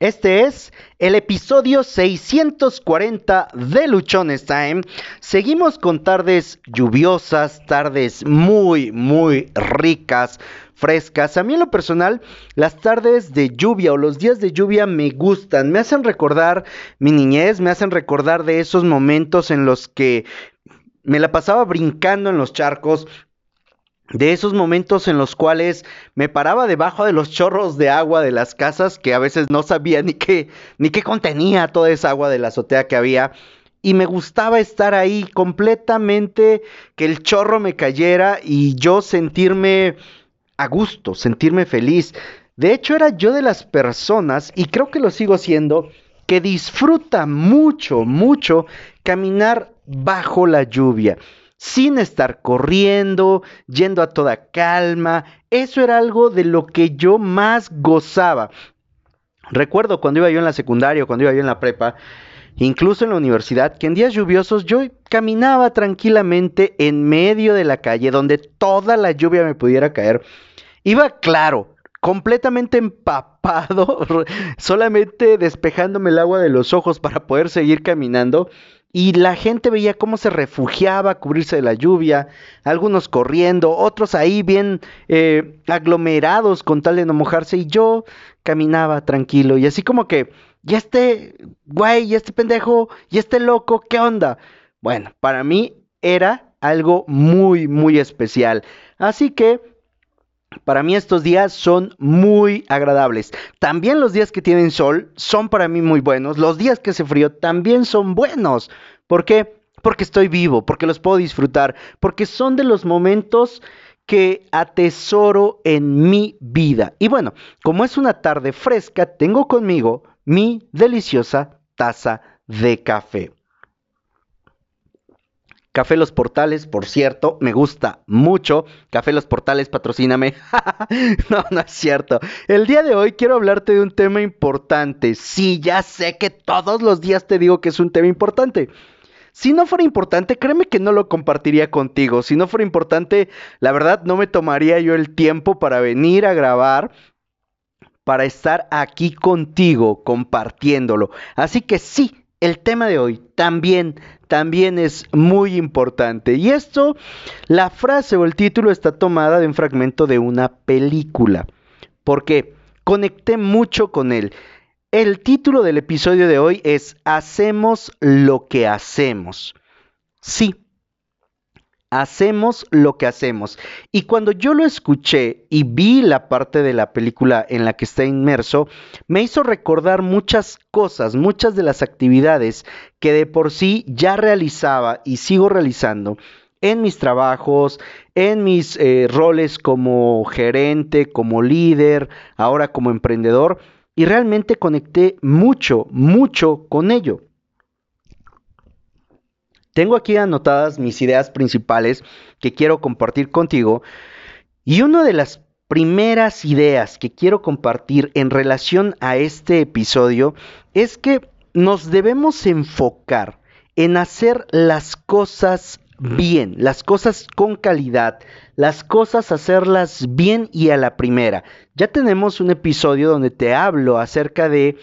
Este es el episodio 640 de Luchones Time. Seguimos con tardes lluviosas, tardes muy, muy ricas, frescas. A mí en lo personal, las tardes de lluvia o los días de lluvia me gustan. Me hacen recordar mi niñez, me hacen recordar de esos momentos en los que me la pasaba brincando en los charcos, de esos momentos en los cuales me paraba debajo de los chorros de agua de las casas que a veces no sabía ni qué ni qué contenía toda esa agua de la azotea que había y me gustaba estar ahí completamente que el chorro me cayera y yo sentirme a gusto, sentirme feliz. De hecho era yo de las personas y creo que lo sigo siendo que disfruta mucho, mucho caminar bajo la lluvia sin estar corriendo, yendo a toda calma. Eso era algo de lo que yo más gozaba. Recuerdo cuando iba yo en la secundaria, cuando iba yo en la prepa, incluso en la universidad, que en días lluviosos yo caminaba tranquilamente en medio de la calle donde toda la lluvia me pudiera caer. Iba claro, completamente empapado, solamente despejándome el agua de los ojos para poder seguir caminando y la gente veía cómo se refugiaba a cubrirse de la lluvia, algunos corriendo, otros ahí bien eh, aglomerados con tal de no mojarse y yo caminaba tranquilo y así como que, y este güey, y este pendejo, y este loco, ¿qué onda? Bueno, para mí era algo muy, muy especial. Así que para mí estos días son muy agradables. También los días que tienen sol son para mí muy buenos. Los días que hace frío también son buenos. ¿Por qué? Porque estoy vivo, porque los puedo disfrutar, porque son de los momentos que atesoro en mi vida. Y bueno, como es una tarde fresca, tengo conmigo mi deliciosa taza de café. Café Los Portales, por cierto, me gusta mucho. Café Los Portales, patrocíname. no, no es cierto. El día de hoy quiero hablarte de un tema importante. Sí, ya sé que todos los días te digo que es un tema importante. Si no fuera importante, créeme que no lo compartiría contigo. Si no fuera importante, la verdad no me tomaría yo el tiempo para venir a grabar para estar aquí contigo compartiéndolo. Así que sí, el tema de hoy también, también es muy importante. Y esto, la frase o el título está tomada de un fragmento de una película. Porque conecté mucho con él. El título del episodio de hoy es Hacemos lo que hacemos. Sí, hacemos lo que hacemos. Y cuando yo lo escuché y vi la parte de la película en la que está inmerso, me hizo recordar muchas cosas, muchas de las actividades que de por sí ya realizaba y sigo realizando en mis trabajos, en mis eh, roles como gerente, como líder, ahora como emprendedor, y realmente conecté mucho, mucho con ello. Tengo aquí anotadas mis ideas principales que quiero compartir contigo y una de las primeras ideas que quiero compartir en relación a este episodio es que nos debemos enfocar en hacer las cosas bien, las cosas con calidad, las cosas hacerlas bien y a la primera. Ya tenemos un episodio donde te hablo acerca de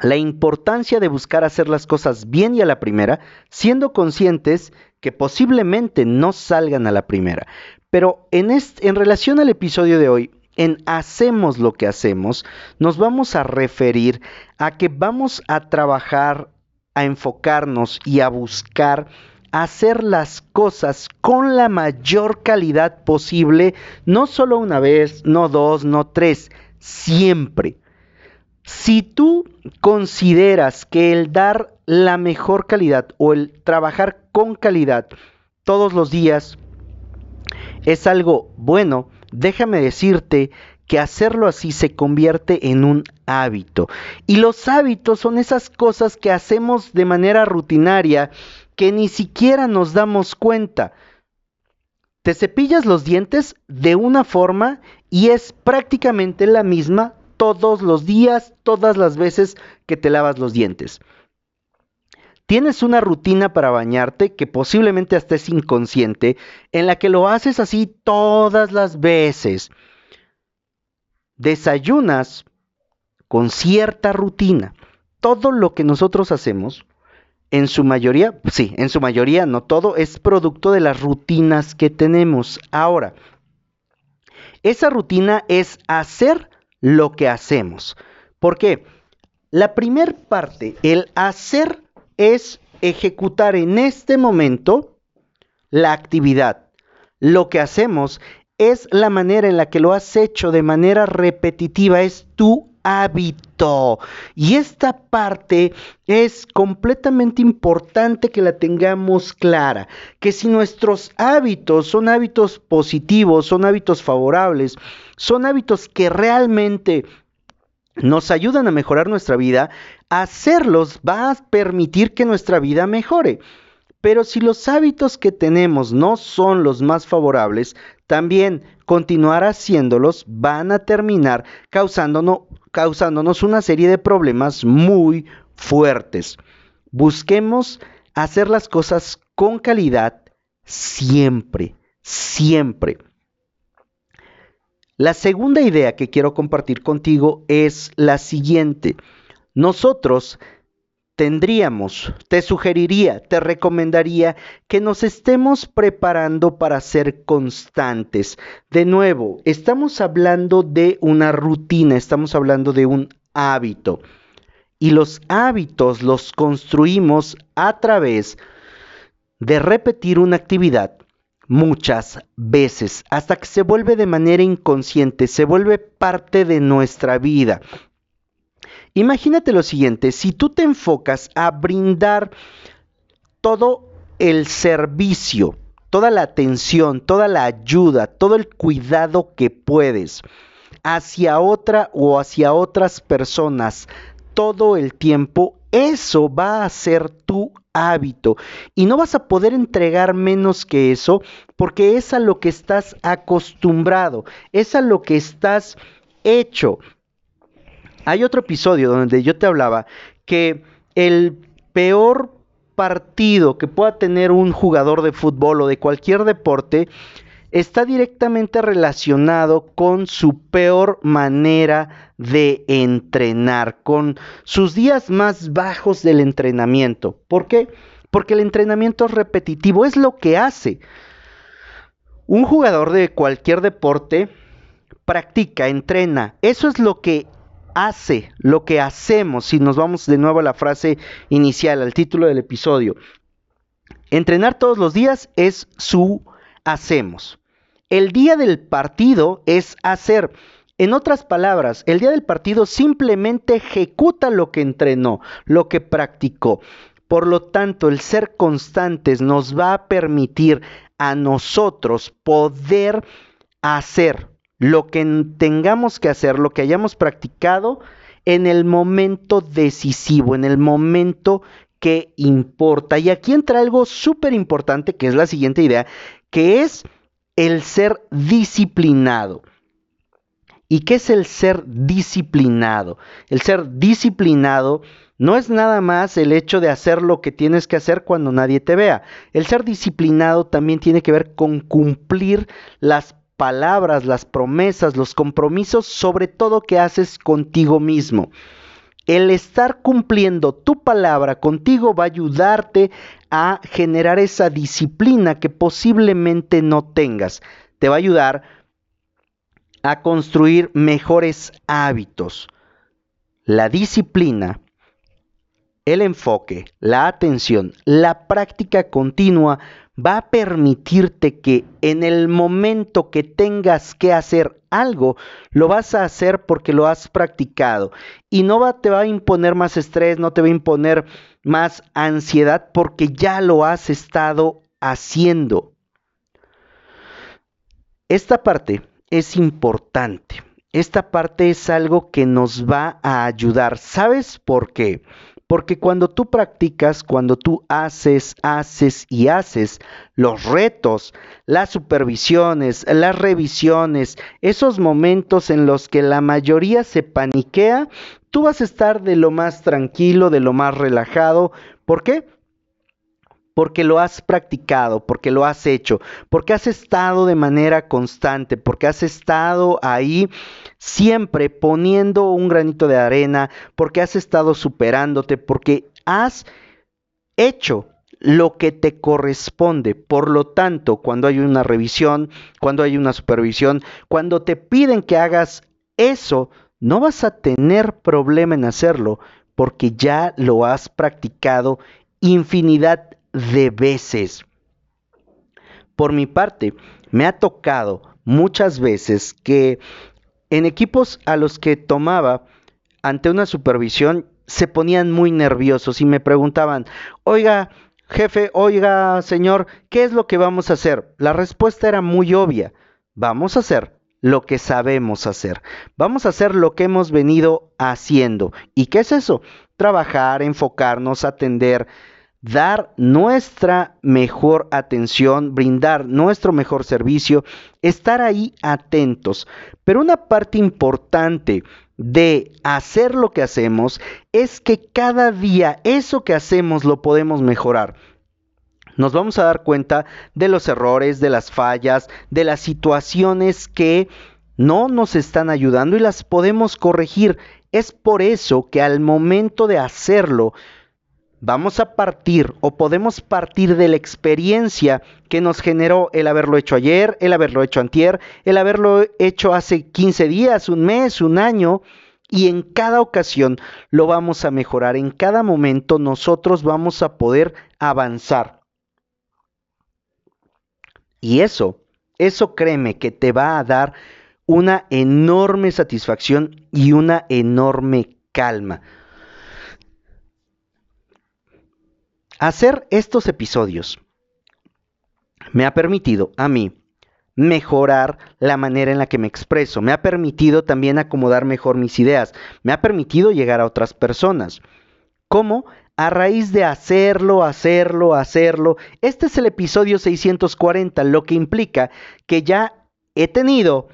la importancia de buscar hacer las cosas bien y a la primera, siendo conscientes que posiblemente no salgan a la primera. Pero en, en relación al episodio de hoy, en hacemos lo que hacemos, nos vamos a referir a que vamos a trabajar, a enfocarnos y a buscar hacer las cosas con la mayor calidad posible, no solo una vez, no dos, no tres, siempre. Si tú consideras que el dar la mejor calidad o el trabajar con calidad todos los días es algo bueno, déjame decirte que hacerlo así se convierte en un hábito. Y los hábitos son esas cosas que hacemos de manera rutinaria que ni siquiera nos damos cuenta. Te cepillas los dientes de una forma y es prácticamente la misma todos los días, todas las veces que te lavas los dientes. Tienes una rutina para bañarte que posiblemente estés inconsciente, en la que lo haces así todas las veces. Desayunas con cierta rutina. Todo lo que nosotros hacemos, en su mayoría, sí, en su mayoría, no todo, es producto de las rutinas que tenemos. Ahora, esa rutina es hacer lo que hacemos. ¿Por qué? La primera parte, el hacer, es ejecutar en este momento la actividad. Lo que hacemos es la manera en la que lo has hecho de manera repetitiva, es tu hábito. Y esta parte es completamente importante que la tengamos clara, que si nuestros hábitos son hábitos positivos, son hábitos favorables, son hábitos que realmente nos ayudan a mejorar nuestra vida, hacerlos va a permitir que nuestra vida mejore. Pero si los hábitos que tenemos no son los más favorables, también continuar haciéndolos van a terminar causándonos, causándonos una serie de problemas muy fuertes. Busquemos hacer las cosas con calidad siempre, siempre. La segunda idea que quiero compartir contigo es la siguiente. Nosotros tendríamos, te sugeriría, te recomendaría que nos estemos preparando para ser constantes. De nuevo, estamos hablando de una rutina, estamos hablando de un hábito. Y los hábitos los construimos a través de repetir una actividad muchas veces, hasta que se vuelve de manera inconsciente, se vuelve parte de nuestra vida. Imagínate lo siguiente, si tú te enfocas a brindar todo el servicio, toda la atención, toda la ayuda, todo el cuidado que puedes hacia otra o hacia otras personas todo el tiempo, eso va a ser tu hábito y no vas a poder entregar menos que eso porque es a lo que estás acostumbrado, es a lo que estás hecho. Hay otro episodio donde yo te hablaba que el peor partido que pueda tener un jugador de fútbol o de cualquier deporte está directamente relacionado con su peor manera de entrenar, con sus días más bajos del entrenamiento. ¿Por qué? Porque el entrenamiento es repetitivo, es lo que hace. Un jugador de cualquier deporte practica, entrena, eso es lo que hace, lo que hacemos, si nos vamos de nuevo a la frase inicial, al título del episodio. Entrenar todos los días es su hacemos. El día del partido es hacer. En otras palabras, el día del partido simplemente ejecuta lo que entrenó, lo que practicó. Por lo tanto, el ser constantes nos va a permitir a nosotros poder hacer lo que tengamos que hacer, lo que hayamos practicado en el momento decisivo, en el momento que importa. Y aquí entra algo súper importante, que es la siguiente idea, que es el ser disciplinado. ¿Y qué es el ser disciplinado? El ser disciplinado no es nada más el hecho de hacer lo que tienes que hacer cuando nadie te vea. El ser disciplinado también tiene que ver con cumplir las palabras, las promesas, los compromisos, sobre todo que haces contigo mismo. El estar cumpliendo tu palabra contigo va a ayudarte a generar esa disciplina que posiblemente no tengas. Te va a ayudar a construir mejores hábitos. La disciplina, el enfoque, la atención, la práctica continua va a permitirte que en el momento que tengas que hacer algo, lo vas a hacer porque lo has practicado y no va, te va a imponer más estrés, no te va a imponer más ansiedad porque ya lo has estado haciendo. Esta parte es importante. Esta parte es algo que nos va a ayudar. ¿Sabes por qué? Porque cuando tú practicas, cuando tú haces, haces y haces los retos, las supervisiones, las revisiones, esos momentos en los que la mayoría se paniquea, tú vas a estar de lo más tranquilo, de lo más relajado. ¿Por qué? Porque lo has practicado, porque lo has hecho, porque has estado de manera constante, porque has estado ahí siempre poniendo un granito de arena, porque has estado superándote, porque has hecho lo que te corresponde. Por lo tanto, cuando hay una revisión, cuando hay una supervisión, cuando te piden que hagas eso, no vas a tener problema en hacerlo porque ya lo has practicado infinidad de veces. Por mi parte, me ha tocado muchas veces que en equipos a los que tomaba ante una supervisión se ponían muy nerviosos y me preguntaban, oiga, jefe, oiga, señor, ¿qué es lo que vamos a hacer? La respuesta era muy obvia, vamos a hacer lo que sabemos hacer, vamos a hacer lo que hemos venido haciendo. ¿Y qué es eso? Trabajar, enfocarnos, atender, dar nuestra mejor atención, brindar nuestro mejor servicio, estar ahí atentos. Pero una parte importante de hacer lo que hacemos es que cada día eso que hacemos lo podemos mejorar. Nos vamos a dar cuenta de los errores, de las fallas, de las situaciones que no nos están ayudando y las podemos corregir. Es por eso que al momento de hacerlo, vamos a partir o podemos partir de la experiencia que nos generó el haberlo hecho ayer, el haberlo hecho antier, el haberlo hecho hace 15 días, un mes, un año. Y en cada ocasión lo vamos a mejorar, en cada momento nosotros vamos a poder avanzar. Y eso, eso créeme que te va a dar una enorme satisfacción y una enorme calma. Hacer estos episodios me ha permitido a mí mejorar la manera en la que me expreso, me ha permitido también acomodar mejor mis ideas, me ha permitido llegar a otras personas. ¿Cómo? A raíz de hacerlo, hacerlo, hacerlo. Este es el episodio 640, lo que implica que ya he tenido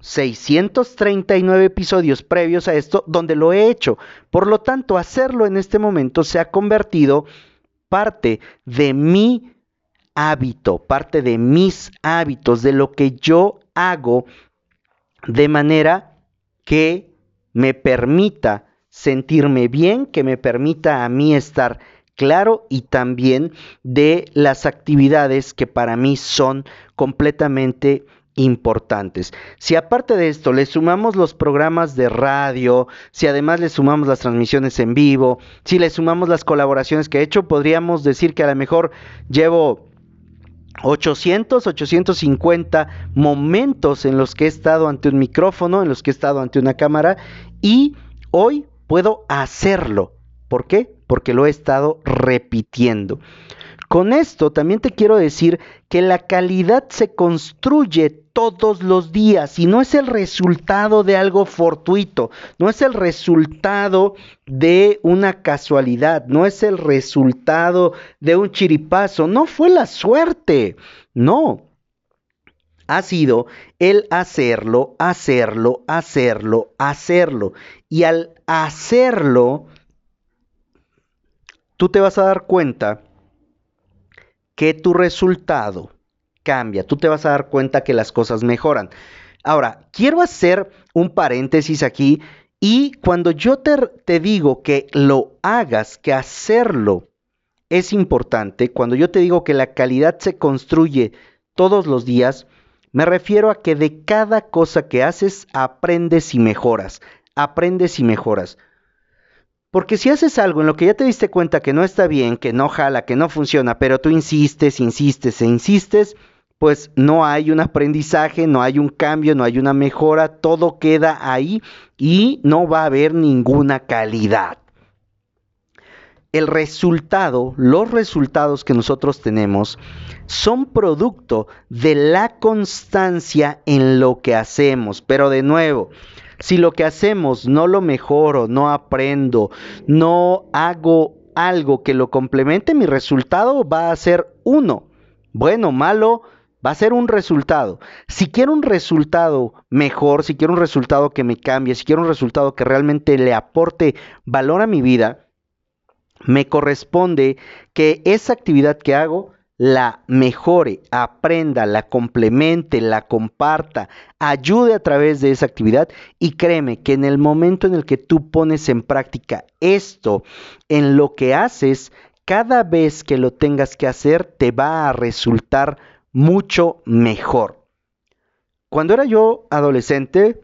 639 episodios previos a esto donde lo he hecho. Por lo tanto, hacerlo en este momento se ha convertido parte de mi hábito, parte de mis hábitos, de lo que yo hago de manera que me permita sentirme bien, que me permita a mí estar claro y también de las actividades que para mí son completamente importantes. Si aparte de esto le sumamos los programas de radio, si además le sumamos las transmisiones en vivo, si le sumamos las colaboraciones que he hecho, podríamos decir que a lo mejor llevo 800, 850 momentos en los que he estado ante un micrófono, en los que he estado ante una cámara y hoy puedo hacerlo. ¿Por qué? Porque lo he estado repitiendo. Con esto también te quiero decir que la calidad se construye todos los días y no es el resultado de algo fortuito, no es el resultado de una casualidad, no es el resultado de un chiripazo, no fue la suerte, no. Ha sido el hacerlo, hacerlo, hacerlo, hacerlo. Y al hacerlo, tú te vas a dar cuenta que tu resultado cambia, tú te vas a dar cuenta que las cosas mejoran. Ahora, quiero hacer un paréntesis aquí y cuando yo te, te, digo que lo hagas, que hacerlo es importante, cuando yo te digo que la calidad se construye todos los días, me refiero a que de cada cosa que haces aprendes y mejoras, aprendes y mejoras. Porque si haces algo en lo que ya te diste cuenta que no está bien, que no jala, que no funciona, pero tú insistes, insistes e insistes, pues no hay un aprendizaje, no hay un cambio, no hay una mejora, todo queda ahí y no va a haber ninguna calidad. El resultado, los resultados que nosotros tenemos son producto de la constancia en lo que hacemos, pero de nuevo, si lo que hacemos no lo mejoro, no aprendo, no hago algo que lo complemente, mi resultado va a ser uno. Bueno, malo, va a ser un resultado. Si quiero un resultado mejor, si quiero un resultado que me cambie, si quiero un resultado que realmente le aporte valor a mi vida, me corresponde que esa actividad que hago la mejore, aprenda, la complemente, la comparta, ayude a través de esa actividad y créeme que en el momento en el que tú pones en práctica esto en lo que haces, cada vez que lo tengas que hacer te va a resultar mucho mejor. Cuando era yo adolescente,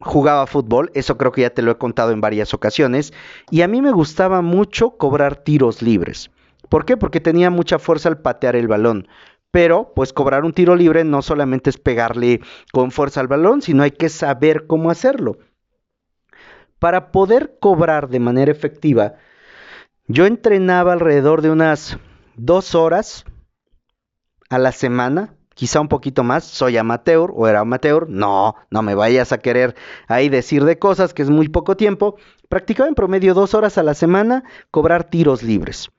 jugaba fútbol, eso creo que ya te lo he contado en varias ocasiones, y a mí me gustaba mucho cobrar tiros libres. ¿Por qué? Porque tenía mucha fuerza al patear el balón. Pero, pues cobrar un tiro libre no solamente es pegarle con fuerza al balón, sino hay que saber cómo hacerlo. Para poder cobrar de manera efectiva, yo entrenaba alrededor de unas dos horas a la semana, quizá un poquito más, soy amateur o era amateur, no, no me vayas a querer ahí decir de cosas que es muy poco tiempo, practicaba en promedio dos horas a la semana cobrar tiros libres.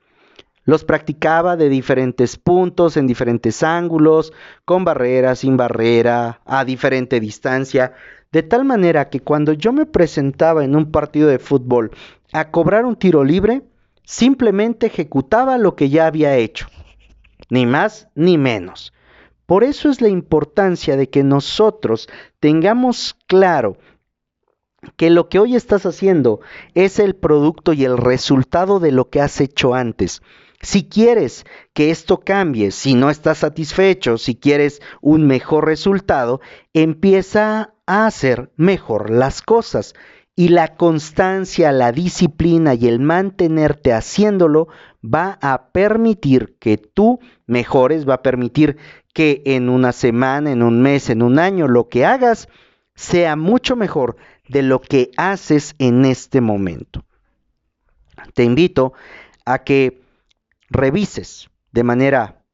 Los practicaba de diferentes puntos, en diferentes ángulos, con barrera, sin barrera, a diferente distancia, de tal manera que cuando yo me presentaba en un partido de fútbol a cobrar un tiro libre, simplemente ejecutaba lo que ya había hecho, ni más ni menos. Por eso es la importancia de que nosotros tengamos claro que lo que hoy estás haciendo es el producto y el resultado de lo que has hecho antes. Si quieres que esto cambie, si no estás satisfecho, si quieres un mejor resultado, empieza a hacer mejor las cosas. Y la constancia, la disciplina y el mantenerte haciéndolo va a permitir que tú mejores, va a permitir que en una semana, en un mes, en un año, lo que hagas sea mucho mejor de lo que haces en este momento. Te invito a que revises de manera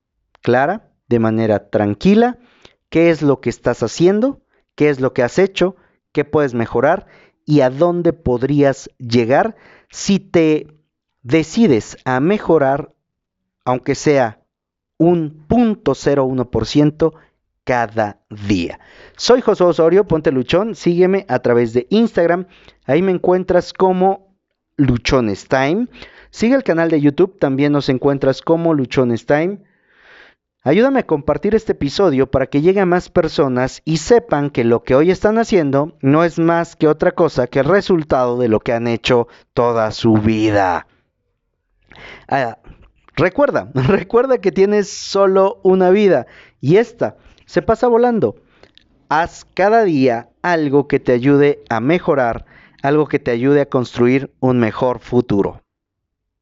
clara, de manera tranquila, qué es lo que estás haciendo, qué es lo que has hecho, qué puedes mejorar y a dónde podrías llegar si te decides a mejorar, aunque sea un 0.01% cada día. Soy José Osorio, ponte luchón, sígueme a través de Instagram, ahí me encuentras como Luchones Time. Sigue el canal de YouTube, también nos encuentras como Luchones Time. Ayúdame a compartir este episodio para que llegue a más personas y sepan que lo que hoy están haciendo no es más que otra cosa que el resultado de lo que han hecho toda su vida. Ah, recuerda, recuerda que tienes solo una vida y esta se pasa volando. Haz cada día algo que te ayude a mejorar, algo que te ayude a construir un mejor futuro.